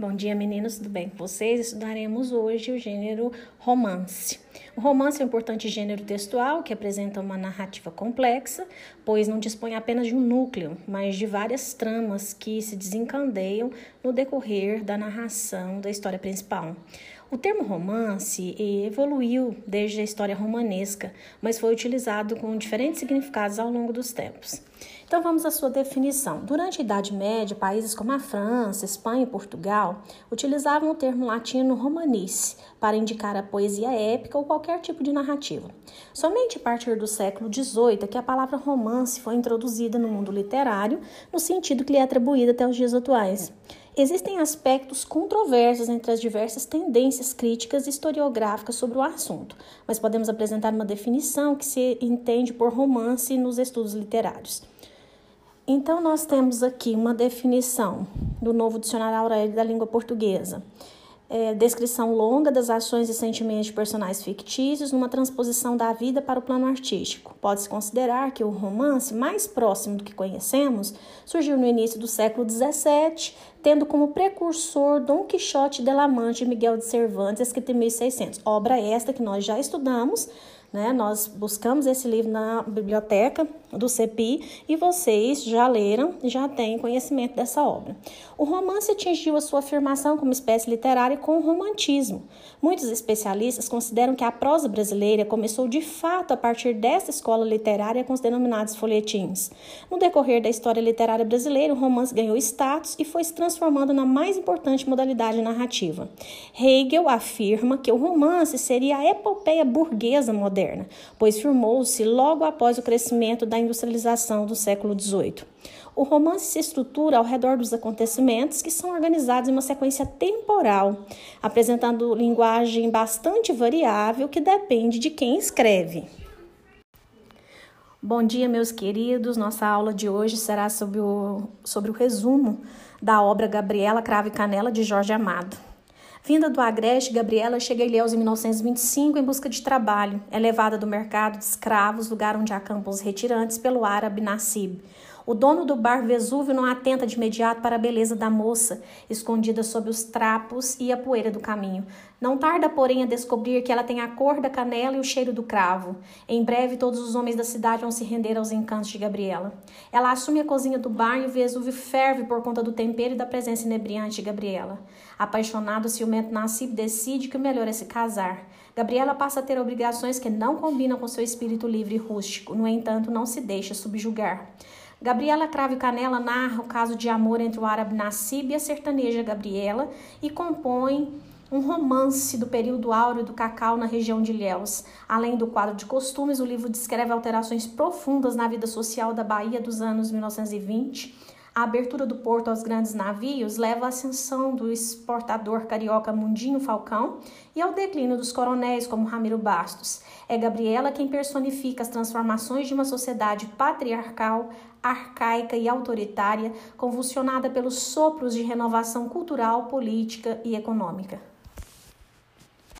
Bom dia, meninos, tudo bem com vocês? Estudaremos hoje o gênero romance. O romance é um importante gênero textual que apresenta uma narrativa complexa, pois não dispõe apenas de um núcleo, mas de várias tramas que se desencandeiam no decorrer da narração da história principal. O termo romance evoluiu desde a história romanesca, mas foi utilizado com diferentes significados ao longo dos tempos. Então vamos à sua definição. Durante a Idade Média, países como a França, Espanha e Portugal utilizavam o termo latino romanice para indicar a poesia épica ou qualquer tipo de narrativa. Somente a partir do século XVIII é que a palavra romance foi introduzida no mundo literário no sentido que lhe é atribuído até os dias atuais. Existem aspectos controversos entre as diversas tendências críticas historiográficas sobre o assunto, mas podemos apresentar uma definição que se entende por romance nos estudos literários. Então, nós temos aqui uma definição do novo dicionário Aurélio da língua portuguesa. É, descrição longa das ações e sentimentos de personagens fictícios numa transposição da vida para o plano artístico. Pode-se considerar que o romance mais próximo do que conhecemos surgiu no início do século XVII, tendo como precursor Dom Quixote de la Mancha de Miguel de Cervantes, escrito em 1600. Obra esta que nós já estudamos, né? Nós buscamos esse livro na biblioteca do CEPI e vocês já leram, já têm conhecimento dessa obra. O romance atingiu a sua afirmação como espécie literária com o romantismo. Muitos especialistas consideram que a prosa brasileira começou de fato a partir dessa escola literária com os denominados folhetins. No decorrer da história literária brasileira, o romance ganhou status e foi se transformando na mais importante modalidade narrativa. Hegel afirma que o romance seria a epopeia burguesa moderna pois firmou-se logo após o crescimento da industrialização do século XVIII. O romance se estrutura ao redor dos acontecimentos que são organizados em uma sequência temporal, apresentando linguagem bastante variável que depende de quem escreve. Bom dia, meus queridos. Nossa aula de hoje será sobre o, sobre o resumo da obra Gabriela Cravo e Canela de Jorge Amado. Vinda do Agreste, Gabriela chega a Ilhéus em 1925 em busca de trabalho. É levada do mercado de escravos, lugar onde acampam os retirantes, pelo árabe Nassib. O dono do bar Vesúvio não atenta de imediato para a beleza da moça, escondida sob os trapos e a poeira do caminho. Não tarda, porém, a descobrir que ela tem a cor da canela e o cheiro do cravo. Em breve, todos os homens da cidade vão se render aos encantos de Gabriela. Ela assume a cozinha do bar e o Vesúvio ferve por conta do tempero e da presença inebriante de Gabriela. Apaixonado, ciumento Nassib decide que o melhor é se casar. Gabriela passa a ter obrigações que não combinam com seu espírito livre e rústico, no entanto, não se deixa subjugar. Gabriela Cravo Canela narra o caso de amor entre o árabe Nassib e a sertaneja Gabriela e compõe um romance do período áureo do cacau na região de Ilhéus. Além do quadro de costumes, o livro descreve alterações profundas na vida social da Bahia dos anos 1920. A abertura do porto aos grandes navios leva à ascensão do exportador carioca Mundinho Falcão e ao declínio dos coronéis como Ramiro Bastos. É Gabriela quem personifica as transformações de uma sociedade patriarcal, arcaica e autoritária, convulsionada pelos sopros de renovação cultural, política e econômica.